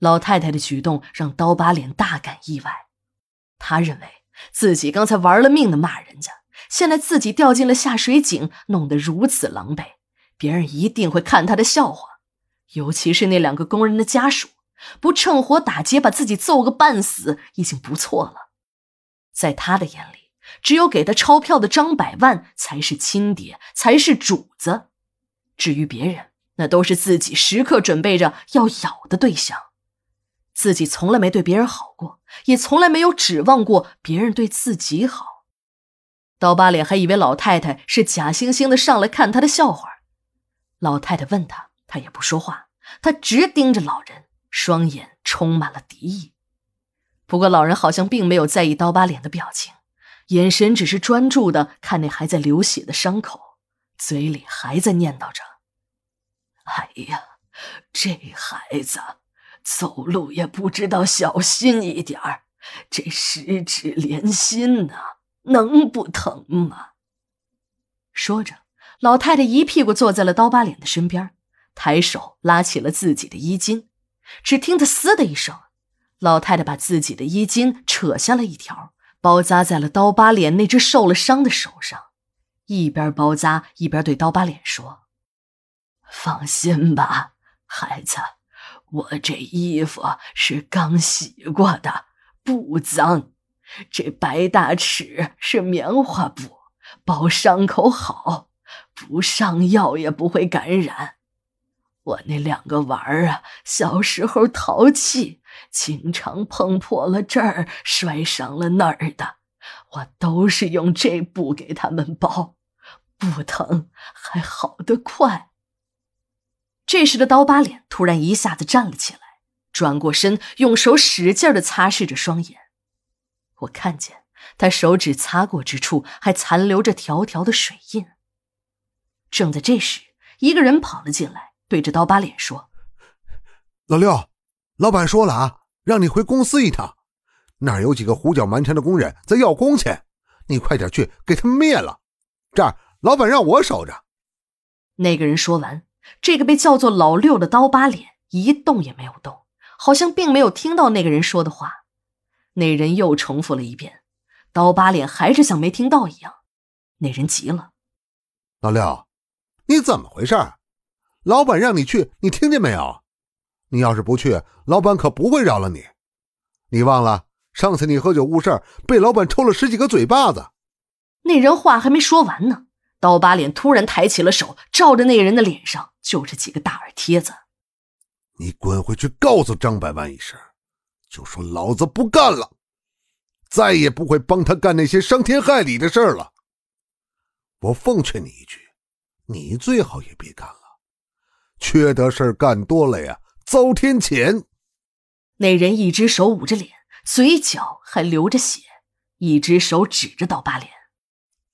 老太太的举动让刀疤脸大感意外，他认为自己刚才玩了命的骂人家，现在自己掉进了下水井，弄得如此狼狈，别人一定会看他的笑话，尤其是那两个工人的家属，不趁火打劫把自己揍个半死已经不错了。在他的眼里，只有给他钞票的张百万才是亲爹，才是主子，至于别人，那都是自己时刻准备着要咬的对象。自己从来没对别人好过，也从来没有指望过别人对自己好。刀疤脸还以为老太太是假惺惺的上来看他的笑话。老太太问他，他也不说话，他直盯着老人，双眼充满了敌意。不过老人好像并没有在意刀疤脸的表情，眼神只是专注的看那还在流血的伤口，嘴里还在念叨着：“哎呀，这孩子。”走路也不知道小心一点儿，这十指连心呢，能不疼吗？说着，老太太一屁股坐在了刀疤脸的身边，抬手拉起了自己的衣襟。只听得“嘶”的一声，老太太把自己的衣襟扯下了一条，包扎在了刀疤脸那只受了伤的手上，一边包扎一边对刀疤脸说：“放心吧，孩子。”我这衣服是刚洗过的，不脏。这白大尺是棉花布，包伤口好，不上药也不会感染。我那两个娃儿啊，小时候淘气，经常碰破了这儿，摔伤了那儿的，我都是用这布给他们包，不疼，还好得快。这时的刀疤脸突然一下子站了起来，转过身，用手使劲的擦拭着双眼。我看见他手指擦过之处还残留着条条的水印。正在这时，一个人跑了进来，对着刀疤脸说：“老六，老板说了啊，让你回公司一趟，那儿有几个胡搅蛮缠的工人在要工钱，你快点去给他们灭了。这儿老板让我守着。”那个人说完。这个被叫做老六的刀疤脸一动也没有动，好像并没有听到那个人说的话。那人又重复了一遍，刀疤脸还是像没听到一样。那人急了：“老六，你怎么回事？老板让你去，你听见没有？你要是不去，老板可不会饶了你。你忘了上次你喝酒误事，被老板抽了十几个嘴巴子？”那人话还没说完呢。刀疤脸突然抬起了手，照着那个人的脸上就是几个大耳贴子。你滚回去，告诉张百万一声，就说老子不干了，再也不会帮他干那些伤天害理的事了。我奉劝你一句，你最好也别干了，缺德事干多了呀，遭天谴。那人一只手捂着脸，嘴角还流着血，一只手指着刀疤脸，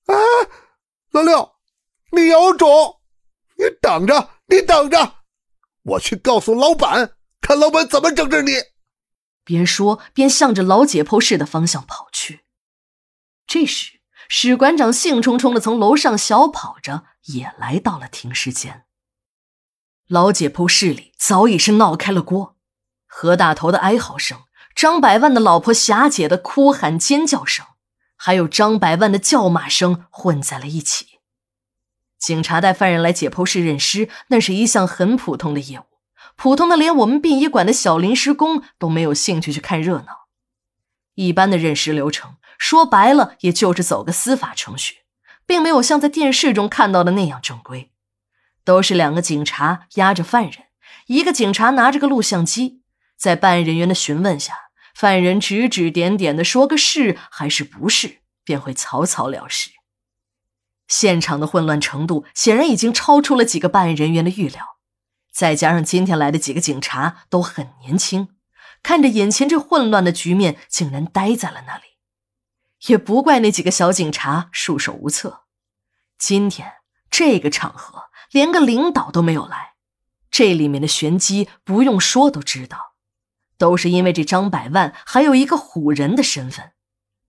啊！老六，你有种！你等着，你等着，我去告诉老板，看老板怎么整治你。边说边向着老解剖室的方向跑去。这时，史馆长兴冲冲的从楼上小跑着，也来到了停尸间。老解剖室里早已是闹开了锅，何大头的哀嚎声，张百万的老婆霞姐的哭喊尖叫声。还有张百万的叫骂声混在了一起。警察带犯人来解剖室认尸，那是一项很普通的业务，普通的连我们殡仪馆的小临时工都没有兴趣去看热闹。一般的认尸流程，说白了也就是走个司法程序，并没有像在电视中看到的那样正规。都是两个警察押着犯人，一个警察拿着个录像机，在办案人员的询问下。犯人指指点点的说个是还是不是，便会草草了事。现场的混乱程度显然已经超出了几个办案人员的预料，再加上今天来的几个警察都很年轻，看着眼前这混乱的局面，竟然呆在了那里。也不怪那几个小警察束手无策。今天这个场合，连个领导都没有来，这里面的玄机不用说都知道。都是因为这张百万还有一个唬人的身份，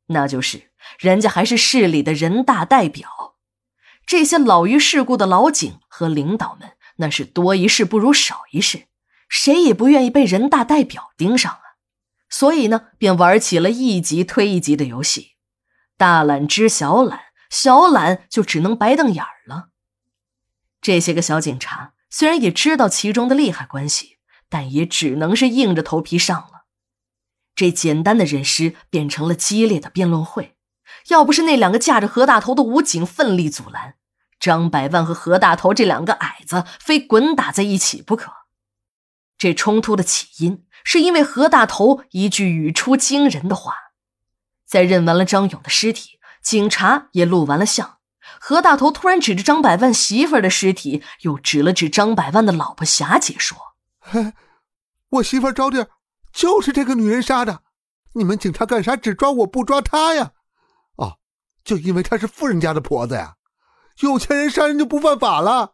那就是人家还是市里的人大代表。这些老于世故的老警和领导们，那是多一事不如少一事，谁也不愿意被人大代表盯上啊。所以呢，便玩起了一级推一级的游戏，大懒知小懒，小懒就只能白瞪眼儿了。这些个小警察虽然也知道其中的利害关系，但也只能是硬着头皮上了。这简单的认尸变成了激烈的辩论会，要不是那两个架着何大头的武警奋力阻拦，张百万和何大头这两个矮子非滚打在一起不可。这冲突的起因是因为何大头一句语出惊人的话，在认完了张勇的尸体，警察也录完了像。何大头突然指着张百万媳妇的尸体，又指了指张百万的老婆霞姐，说：“ 我媳妇招娣就是这个女人杀的，你们警察干啥只抓我不抓她呀？哦，就因为她是富人家的婆子呀？有钱人杀人就不犯法了？